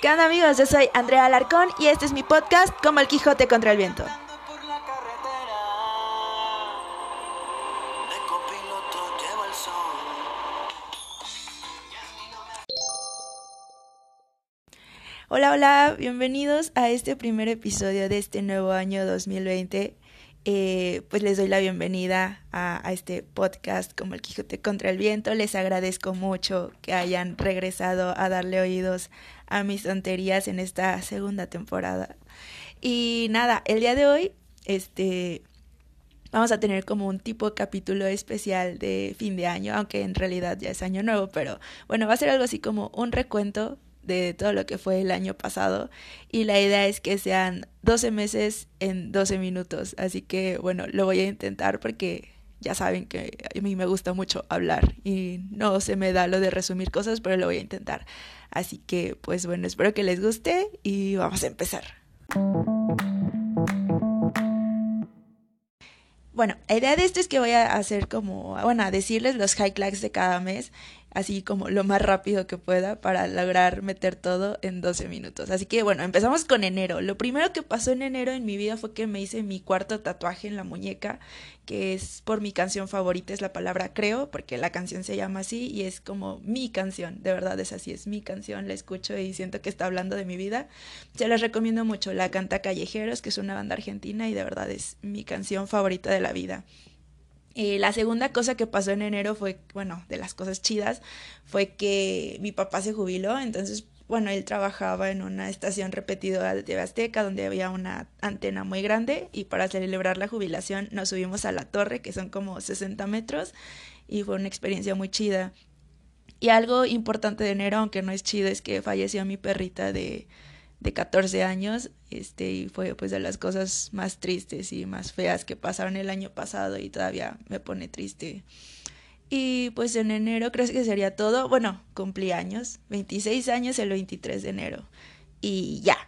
¿Qué onda amigos? Yo soy Andrea Alarcón y este es mi podcast Como el Quijote contra el Viento. Hola, hola, bienvenidos a este primer episodio de este nuevo año 2020. Eh, pues les doy la bienvenida a, este podcast como el Quijote contra el Viento. Les agradezco mucho que hayan regresado a darle oídos a mis tonterías en esta segunda temporada. Y nada, el día de hoy, este, vamos a tener como un tipo capítulo especial de fin de año, aunque en realidad ya es año nuevo, pero bueno, va a ser algo así como un recuento de todo lo que fue el año pasado y la idea es que sean 12 meses en 12 minutos, así que bueno, lo voy a intentar porque ya saben que a mí me gusta mucho hablar y no se me da lo de resumir cosas, pero lo voy a intentar. Así que pues bueno, espero que les guste y vamos a empezar. Bueno, la idea de esto es que voy a hacer como, bueno, a decirles los highlights de cada mes así como lo más rápido que pueda para lograr meter todo en 12 minutos. Así que bueno, empezamos con enero. Lo primero que pasó en enero en mi vida fue que me hice mi cuarto tatuaje en la muñeca, que es por mi canción favorita, es la palabra creo, porque la canción se llama así y es como mi canción, de verdad es así, es mi canción, la escucho y siento que está hablando de mi vida. Se las recomiendo mucho, la canta Callejeros, que es una banda argentina y de verdad es mi canción favorita de la vida. Eh, la segunda cosa que pasó en enero fue, bueno, de las cosas chidas, fue que mi papá se jubiló, entonces, bueno, él trabajaba en una estación repetidora de TV Azteca donde había una antena muy grande y para celebrar la jubilación nos subimos a la torre, que son como 60 metros, y fue una experiencia muy chida. Y algo importante de enero, aunque no es chido, es que falleció mi perrita de de 14 años, este, y fue pues de las cosas más tristes y más feas que pasaron el año pasado y todavía me pone triste. Y pues en enero creo que sería todo. Bueno, cumplí años, 26 años el 23 de enero. Y ya.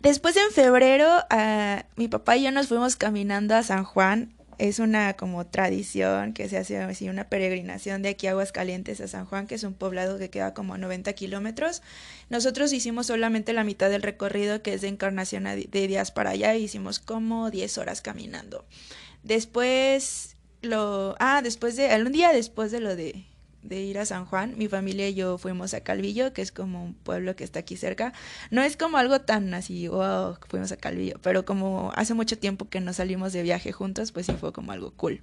Después en febrero, uh, mi papá y yo nos fuimos caminando a San Juan es una como tradición que se hace así una peregrinación de aquí a Aguascalientes a San Juan, que es un poblado que queda como a 90 kilómetros. Nosotros hicimos solamente la mitad del recorrido, que es de Encarnación de días para allá, e hicimos como 10 horas caminando. Después lo, ah, después de, un día después de lo de de ir a San Juan, mi familia y yo fuimos a Calvillo, que es como un pueblo que está aquí cerca. No es como algo tan así, wow, fuimos a Calvillo, pero como hace mucho tiempo que no salimos de viaje juntos, pues sí fue como algo cool.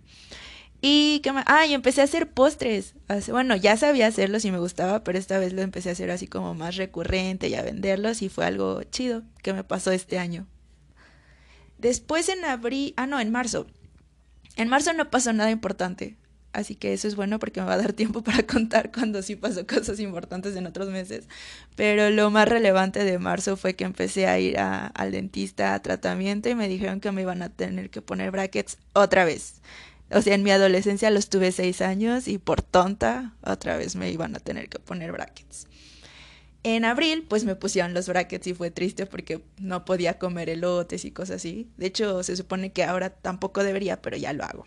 Y más, ah, y empecé a hacer postres. Bueno, ya sabía hacerlos y me gustaba, pero esta vez lo empecé a hacer así como más recurrente y a venderlos y fue algo chido que me pasó este año. Después en abril, ah no, en marzo. En marzo no pasó nada importante. Así que eso es bueno porque me va a dar tiempo para contar cuando sí pasó cosas importantes en otros meses. Pero lo más relevante de marzo fue que empecé a ir al dentista a tratamiento y me dijeron que me iban a tener que poner brackets otra vez. O sea, en mi adolescencia los tuve seis años y por tonta otra vez me iban a tener que poner brackets. En abril, pues me pusieron los brackets y fue triste porque no podía comer elotes y cosas así. De hecho, se supone que ahora tampoco debería, pero ya lo hago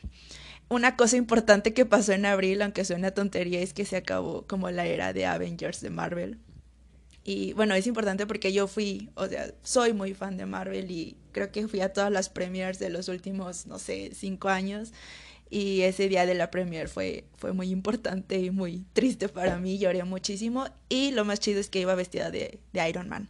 una cosa importante que pasó en abril, aunque suena tontería, es que se acabó como la era de Avengers de Marvel. Y bueno, es importante porque yo fui, o sea, soy muy fan de Marvel y creo que fui a todas las premiers de los últimos, no sé, cinco años. Y ese día de la premier fue, fue muy importante y muy triste para mí, lloré muchísimo. Y lo más chido es que iba vestida de Iron Man.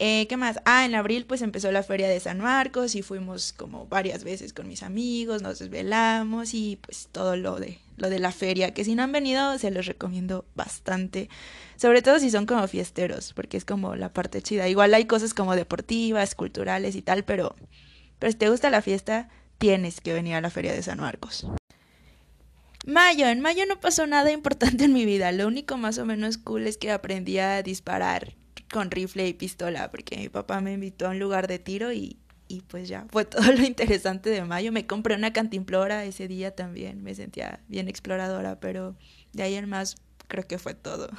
Eh, ¿Qué más? Ah, en abril pues empezó la feria de San Marcos y fuimos como varias veces con mis amigos, nos desvelamos y pues todo lo de, lo de la feria, que si no han venido se los recomiendo bastante, sobre todo si son como fiesteros, porque es como la parte chida. Igual hay cosas como deportivas, culturales y tal, pero, pero si te gusta la fiesta, tienes que venir a la feria de San Marcos. Mayo, en mayo no pasó nada importante en mi vida, lo único más o menos cool es que aprendí a disparar con rifle y pistola, porque mi papá me invitó a un lugar de tiro y, y pues ya, fue todo lo interesante de mayo. Me compré una cantimplora ese día también, me sentía bien exploradora, pero de ahí en más creo que fue todo.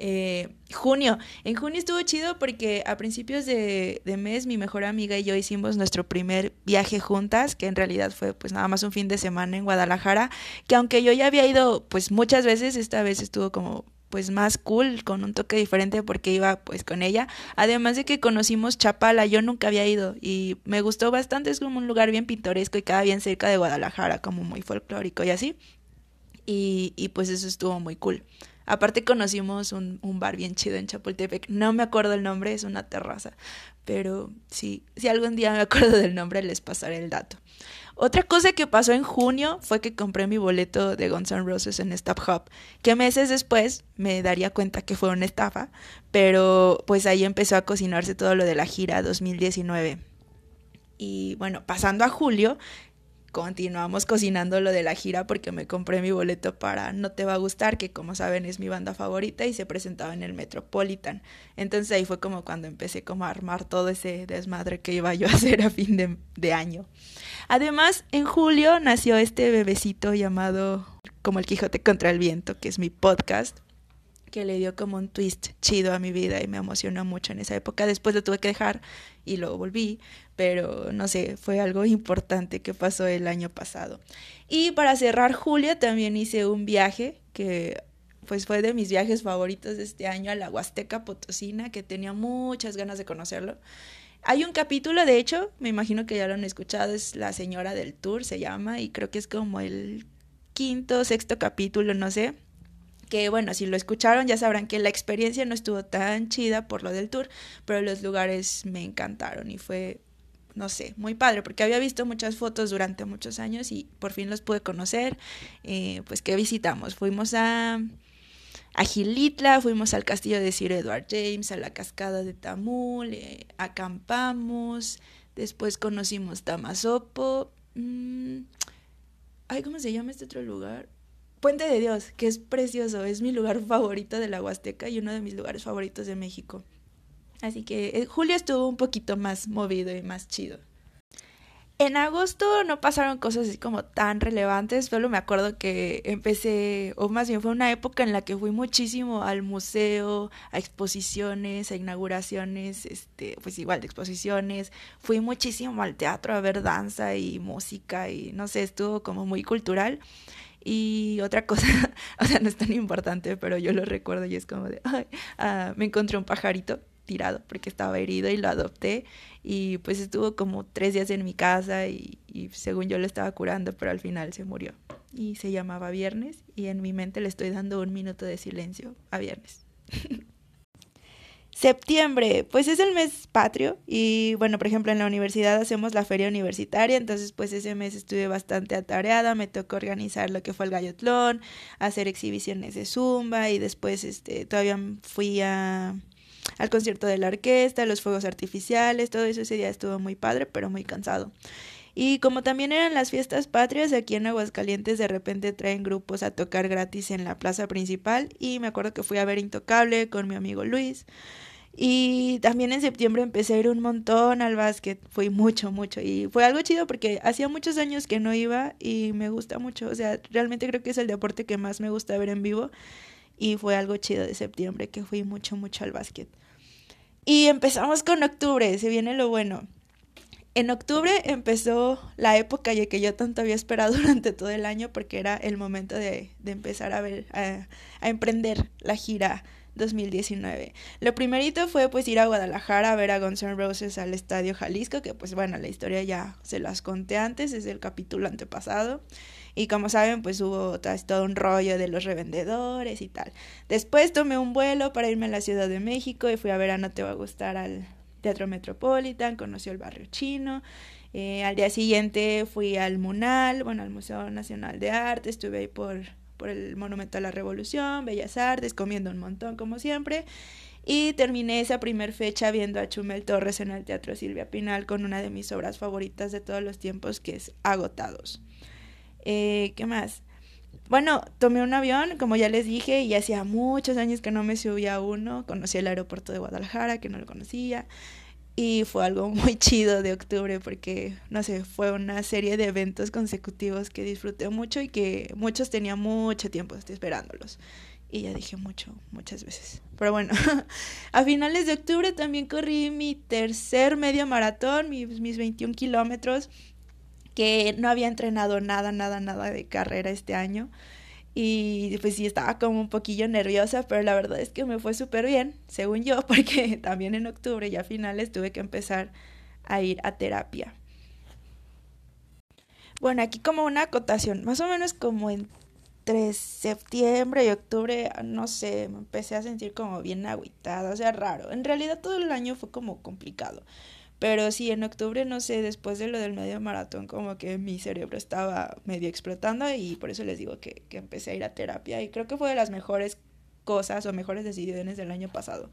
Eh, junio, en junio estuvo chido porque a principios de, de, mes mi mejor amiga y yo hicimos nuestro primer viaje juntas, que en realidad fue pues nada más un fin de semana en Guadalajara, que aunque yo ya había ido pues muchas veces, esta vez estuvo como pues más cool, con un toque diferente porque iba pues con ella. Además de que conocimos Chapala, yo nunca había ido y me gustó bastante, es como un lugar bien pintoresco y queda bien cerca de Guadalajara, como muy folclórico y así. Y, y pues eso estuvo muy cool. Aparte conocimos un, un, bar bien chido en Chapultepec. No me acuerdo el nombre, es una terraza. Pero sí, si algún día me acuerdo del nombre, les pasaré el dato. Otra cosa que pasó en junio fue que compré mi boleto de Guns N' Roses en StubHub, que meses después me daría cuenta que fue una estafa, pero pues ahí empezó a cocinarse todo lo de la gira 2019. Y bueno, pasando a julio, continuamos cocinando lo de la gira porque me compré mi boleto para No Te Va a Gustar, que como saben es mi banda favorita y se presentaba en el Metropolitan. Entonces ahí fue como cuando empecé como a armar todo ese desmadre que iba yo a hacer a fin de, de año. Además, en julio nació este bebecito llamado como el Quijote contra el Viento, que es mi podcast que le dio como un twist chido a mi vida y me emocionó mucho en esa época. Después lo tuve que dejar y luego volví, pero no sé, fue algo importante que pasó el año pasado. Y para cerrar julio también hice un viaje que pues fue de mis viajes favoritos de este año a la Huasteca Potosina, que tenía muchas ganas de conocerlo. Hay un capítulo, de hecho, me imagino que ya lo han escuchado, es La Señora del Tour, se llama, y creo que es como el quinto, sexto capítulo, no sé, que bueno, si lo escucharon ya sabrán que la experiencia no estuvo tan chida por lo del tour, pero los lugares me encantaron y fue, no sé, muy padre, porque había visto muchas fotos durante muchos años y por fin los pude conocer. Eh, pues, ¿qué visitamos? Fuimos a, a Gilitla, fuimos al castillo de Sir Edward James, a la cascada de Tamul, eh, acampamos, después conocimos Tamazopo. Mm, ay, ¿cómo se llama este otro lugar? Puente de Dios, que es precioso, es mi lugar favorito de la Huasteca y uno de mis lugares favoritos de México. Así que eh, julio estuvo un poquito más movido y más chido. En agosto no pasaron cosas así como tan relevantes, solo me acuerdo que empecé, o más bien fue una época en la que fui muchísimo al museo, a exposiciones, a inauguraciones, este, pues igual de exposiciones, fui muchísimo al teatro a ver danza y música y no sé, estuvo como muy cultural. Y otra cosa, o sea, no es tan importante, pero yo lo recuerdo y es como de, ay, ah, me encontré un pajarito tirado porque estaba herido y lo adopté y pues estuvo como tres días en mi casa y, según yo lo estaba curando, pero al final se murió. Y se llamaba Viernes y en mi mente le estoy dando un minuto de silencio a Viernes. Septiembre, pues es el mes patrio y bueno, por ejemplo en la universidad hacemos la feria universitaria, entonces pues ese mes estuve bastante atareada, me tocó organizar lo que fue el gallotlón, hacer exhibiciones de zumba y después este todavía fui a al concierto de la orquesta, los fuegos artificiales, todo eso ese día estuvo muy padre, pero muy cansado. Y como también eran las fiestas patrias, aquí en Aguascalientes de repente traen grupos a tocar gratis en la plaza principal y me acuerdo que fui a ver Intocable con mi amigo Luis. Y también en septiembre empecé a ir un montón al básquet, fui mucho, mucho. Y fue algo chido porque hacía muchos años que no iba y me gusta mucho. O sea, realmente creo que es el deporte que más me gusta ver en vivo. Y fue algo chido de septiembre que fui mucho, mucho al básquet. Y empezamos con octubre, se viene lo bueno. En octubre empezó la época ya que yo tanto había esperado durante todo el año porque era el momento de, de empezar a ver, a, a, emprender la gira 2019. Lo primerito fue pues ir a Guadalajara a ver a Guns N' Roses al Estadio Jalisco, que pues bueno, la historia ya se las conté antes, es el capítulo antepasado. Y como saben, pues hubo todo un rollo de los revendedores y tal. Después tomé un vuelo para irme a la Ciudad de México y fui a ver a No Te Va a Gustar al Teatro Metropolitan, conoció el barrio chino. Eh, al día siguiente fui al MUNAL, bueno, al Museo Nacional de Arte, estuve ahí por, por el Monumento a la Revolución, Bellas Artes, comiendo un montón como siempre. Y terminé esa primer fecha viendo a Chumel Torres en el Teatro Silvia Pinal con una de mis obras favoritas de todos los tiempos, que es Agotados. Eh, ¿Qué más? Bueno, tomé un avión, como ya les dije, y hacía muchos años que no me subía a uno. Conocí el aeropuerto de Guadalajara, que no lo conocía. Y fue algo muy chido de octubre porque, no sé, fue una serie de eventos consecutivos que disfruté mucho y que muchos tenía mucho tiempo esperándolos. Y ya dije mucho, muchas veces. Pero bueno, a finales de octubre también corrí mi tercer medio maratón, mis, mis 21 kilómetros que no había entrenado nada, nada, nada de carrera este año. Y pues sí, estaba como un poquillo nerviosa, pero la verdad es que me fue súper bien, según yo, porque también en octubre, ya a finales, tuve que empezar a ir a terapia. Bueno, aquí como una acotación, más o menos como entre septiembre y octubre, no sé, me empecé a sentir como bien agüitada, o sea, raro. En realidad todo el año fue como complicado. Pero sí, en octubre, no sé, después de lo del medio maratón, como que mi cerebro estaba medio explotando y por eso les digo que, que empecé a ir a terapia y creo que fue de las mejores cosas o mejores decisiones del año pasado.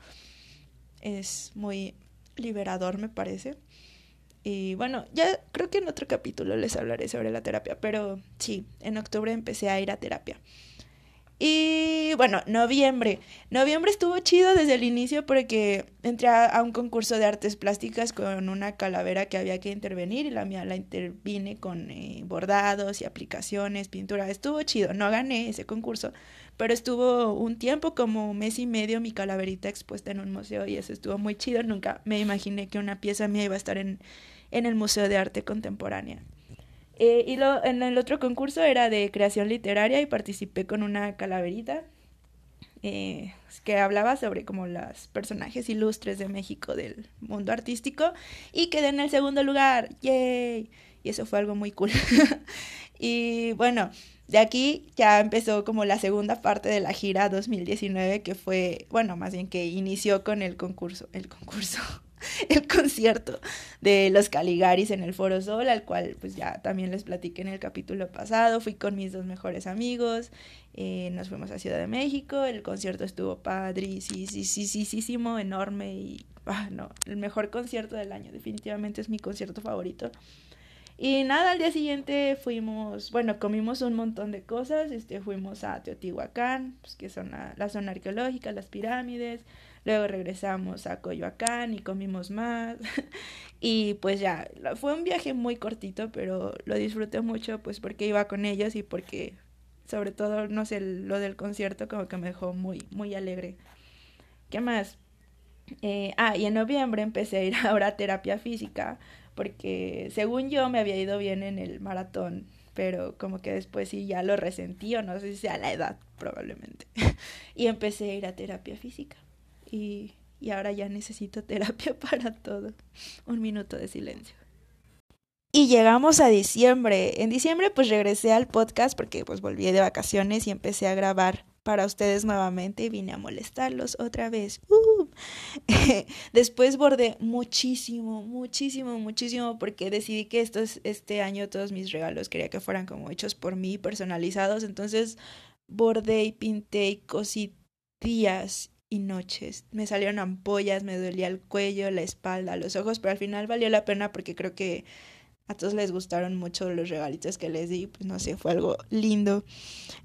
Es muy liberador, me parece. Y bueno, ya creo que en otro capítulo les hablaré sobre la terapia, pero sí, en octubre empecé a ir a terapia. Y bueno, noviembre. Noviembre estuvo chido desde el inicio porque entré a, un concurso de artes plásticas con una calavera que había que intervenir y la mía la intervine con eh, bordados y aplicaciones, pintura. Estuvo chido. No gané ese concurso, pero estuvo un tiempo, como un mes y medio, mi calaverita expuesta en un museo y eso estuvo muy chido. Nunca me imaginé que una pieza mía iba a estar en, en el Museo de Arte Contemporánea. Eh, y lo, en el otro concurso era de creación literaria y participé con una calaverita eh, que hablaba sobre como los personajes ilustres de México del mundo artístico y quedé en el segundo lugar. ¡Yay! Y eso fue algo muy cool. y bueno, de aquí ya empezó como la segunda parte de la gira 2019 que fue, bueno, más bien que inició con el concurso, el concurso, el concierto de los Caligaris en el Foro Sol, al cual pues ya también les platiqué en el capítulo pasado. Fui con mis dos mejores amigos, eh, nos fuimos a Ciudad de México, el concierto estuvo padre, sí, sí, sí, sí, sí, sí, enorme y, ah, no, el mejor concierto del año, definitivamente es mi concierto favorito. Y nada, al día siguiente fuimos, bueno, comimos un montón de cosas, este, fuimos a Teotihuacán, pues, que son la, la zona arqueológica, las pirámides, Luego regresamos a Coyoacán y comimos más. y pues ya, fue un viaje muy cortito, pero lo disfruté mucho pues porque iba con ellos y porque sobre todo, no sé, lo del concierto como que me dejó muy, muy alegre. ¿Qué más? Eh, ah, y en noviembre empecé a ir ahora a terapia física porque según yo me había ido bien en el maratón, pero como que después sí ya lo resentí o no sé si sea la edad probablemente. y empecé a ir a terapia física y, y ahora ya necesito terapia para todo. Un minuto de silencio. Y llegamos a diciembre. En diciembre pues regresé al podcast porque pues volví de vacaciones y empecé a grabar para ustedes nuevamente y vine a molestarlos otra vez. Uh. Después bordé muchísimo, muchísimo, muchísimo porque decidí que estos, este año todos mis regalos quería que fueran como hechos por mí, personalizados. Entonces bordé y pinté y cosí días noches. Me salieron ampollas, me dolía el cuello, la espalda, los ojos, pero al final valió la pena porque creo que a todos les gustaron mucho los regalitos que les di, pues no sé, fue algo lindo.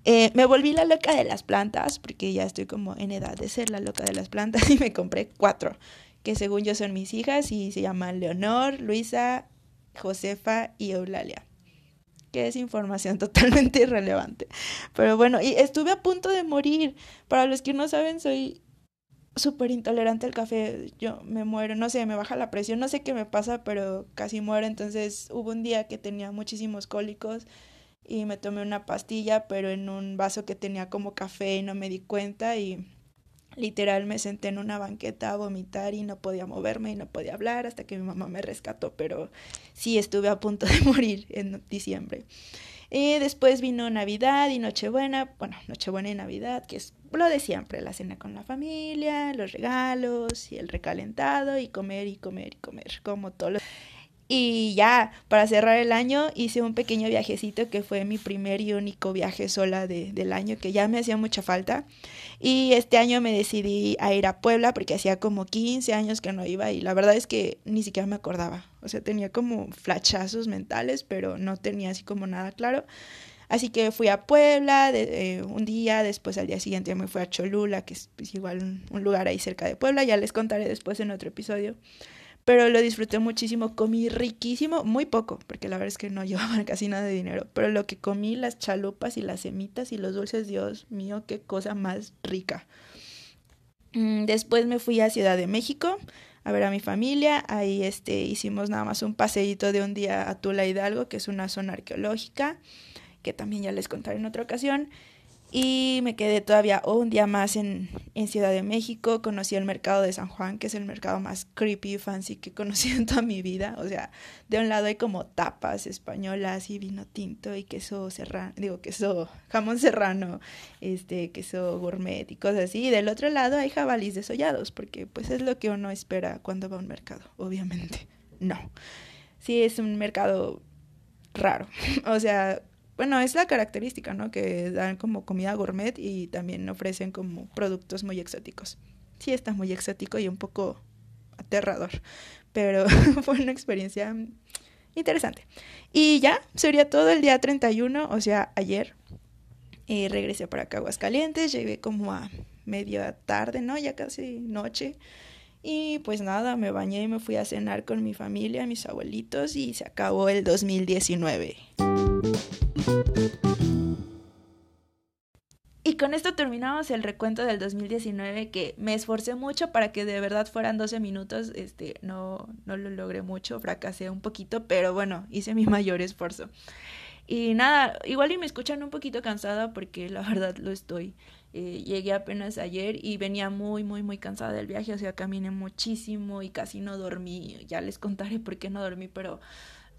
Eh, me volví la loca de las plantas, porque ya estoy como en edad de ser la loca de las plantas y me compré cuatro, que según yo son mis hijas y se llaman Leonor, Luisa, Josefa y Eulalia que es información totalmente irrelevante. Pero bueno, y estuve a punto de morir. Para los que no saben, soy súper intolerante al café, yo me muero, no sé, me baja la presión, no sé qué me pasa, pero casi muero, entonces hubo un día que tenía muchísimos cólicos y me tomé una pastilla, pero en un vaso que tenía como café y no me di cuenta y literal me senté en una banqueta a vomitar y no podía moverme y no podía hablar hasta que mi mamá me rescató, pero sí estuve a punto de morir en diciembre. Y después vino Navidad y Nochebuena, bueno, Nochebuena y Navidad, que es lo de siempre, la cena con la familia, los regalos y el recalentado y comer y comer y comer, como todo. Y ya, para cerrar el año, hice un pequeño viajecito que fue mi primer y único viaje sola de, del año, que ya me hacía mucha falta. Y este año me decidí a ir a Puebla porque hacía como 15 años que no iba y la verdad es que ni siquiera me acordaba. O sea, tenía como flachazos mentales, pero no tenía así como nada claro. Así que fui a Puebla de, eh, un día, después al día siguiente me fui a Cholula, que es pues, igual un, lugar ahí cerca de Puebla, ya les contaré después en otro episodio. Pero lo disfruté muchísimo, comí riquísimo, muy poco, porque la verdad es que no llevaba casi nada de dinero, pero lo que comí, las chalupas y las semitas y los dulces, Dios mío, qué cosa más rica. Mm, después me fui a Ciudad de México a ver a mi familia. Ahí este, hicimos nada más un paseíto de un día a Tula Hidalgo, que es una zona arqueológica que también ya les contaré en otra ocasión. Y me quedé todavía un día más en, en, Ciudad de México. Conocí el mercado de San Juan, que es el mercado más creepy y fancy que he conocido en toda mi vida. O sea, de un lado hay como tapas españolas y vino tinto y queso serrano, digo, queso, jamón serrano, este, queso gourmet y cosas así. Y del otro lado hay jabalís desollados, porque pues es lo que uno espera cuando va a un mercado, obviamente. No. Sí, es un mercado raro. o sea, bueno, es la característica, ¿no? Que dan como comida gourmet y también ofrecen como productos muy exóticos. Sí, está muy exótico y un poco aterrador, pero fue una experiencia interesante. Y ya, sería todo el día 31, o sea, ayer. Regresé para acá Aguascalientes, llegué como a media tarde, ¿no? Ya casi noche. Y pues nada, me bañé y me fui a cenar con mi familia, mis abuelitos y se acabó el 2019. Y con esto terminamos el recuento del 2019 que me esforcé mucho para que de verdad fueran 12 minutos. Este, no, no lo logré mucho, fracasé un poquito, pero bueno, hice mi mayor esfuerzo. Y nada, igual y me escuchan un poquito cansada porque la verdad lo estoy. Eh, llegué apenas ayer y venía muy, muy, muy cansada del viaje, o sea, caminé muchísimo y casi no dormí. Ya les contaré por qué no dormí, pero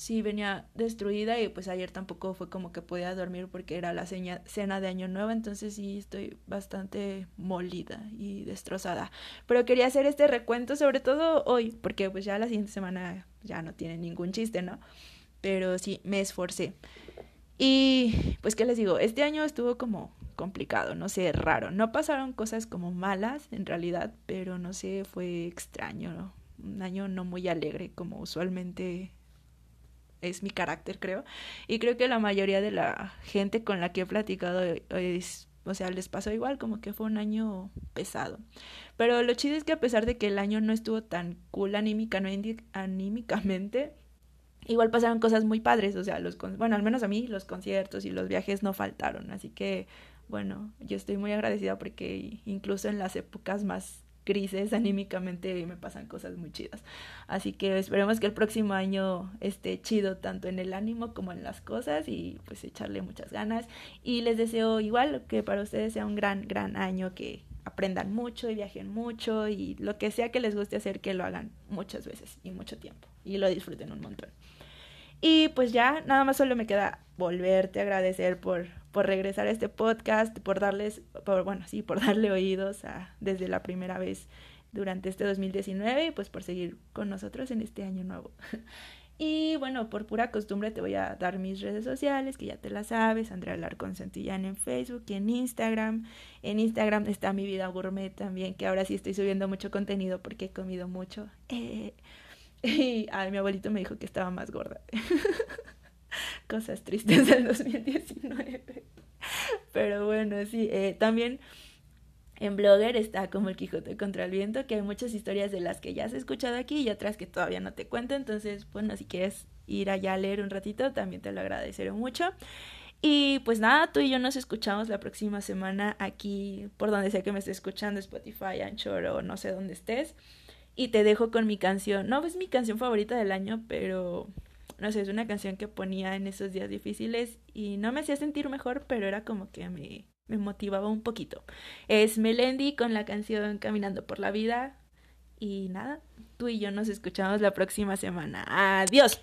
sí venía destruida y pues ayer tampoco fue como que podía dormir porque era la cena de año nuevo, entonces sí estoy bastante molida y destrozada. Pero quería hacer este recuento sobre todo hoy, porque pues ya la siguiente semana ya no tiene ningún chiste, ¿no? Pero sí, me esforcé. Y pues, ¿qué les digo? Este año estuvo como complicado, no sé, raro. No pasaron cosas como malas en realidad, pero no sé, fue extraño, ¿no? Un año no muy alegre como usualmente es mi carácter, creo. Y creo que la mayoría de la gente con la que he platicado es, o sea, les pasó igual, como que fue un año pesado. Pero lo chido es que a pesar de que el año no estuvo tan cool anímica, no anímicamente, igual pasaron cosas muy padres, o sea, los bueno, al menos a mí los conciertos y los viajes no faltaron, así que bueno, yo estoy muy agradecida porque incluso en las épocas más crisis anímicamente me pasan cosas muy chidas. Así que esperemos que el próximo año esté chido tanto en el ánimo como en las cosas y pues echarle muchas ganas. Y les deseo igual que para ustedes sea un gran, gran año, que aprendan mucho y viajen mucho y lo que sea que les guste hacer, que lo hagan muchas veces y mucho tiempo y lo disfruten un montón. Y pues ya, nada más solo me queda volverte a agradecer por, por regresar a este podcast, por darles, por, bueno, sí, por darle oídos a, desde la primera vez durante este 2019 y pues por seguir con nosotros en este año nuevo. Y bueno, por pura costumbre te voy a dar mis redes sociales, que ya te las sabes, Andrea Larcón Santillán en Facebook y en Instagram. En Instagram está mi vida gourmet también, que ahora sí estoy subiendo mucho contenido porque he comido mucho. Y mi abuelito me dijo que estaba más gorda. Cosas tristes del 2019. Pero bueno, sí, eh, también en Blogger está como el Quijote contra el viento, que hay muchas historias de las que ya has escuchado aquí y otras que todavía no te cuento. Entonces, bueno, si quieres ir allá a leer un ratito, también te lo agradeceré mucho. Y pues nada, tú y yo nos escuchamos la próxima semana aquí, por donde sea que me estés escuchando, Spotify, Anchor o no sé dónde estés. Y te dejo con mi canción. No es mi canción favorita del año, pero no sé, es una canción que ponía en esos días difíciles y no me hacía sentir mejor, pero era como que me, me motivaba un poquito. Es Melendi con la canción Caminando por la Vida. Y nada, tú y yo nos escuchamos la próxima semana. Adiós.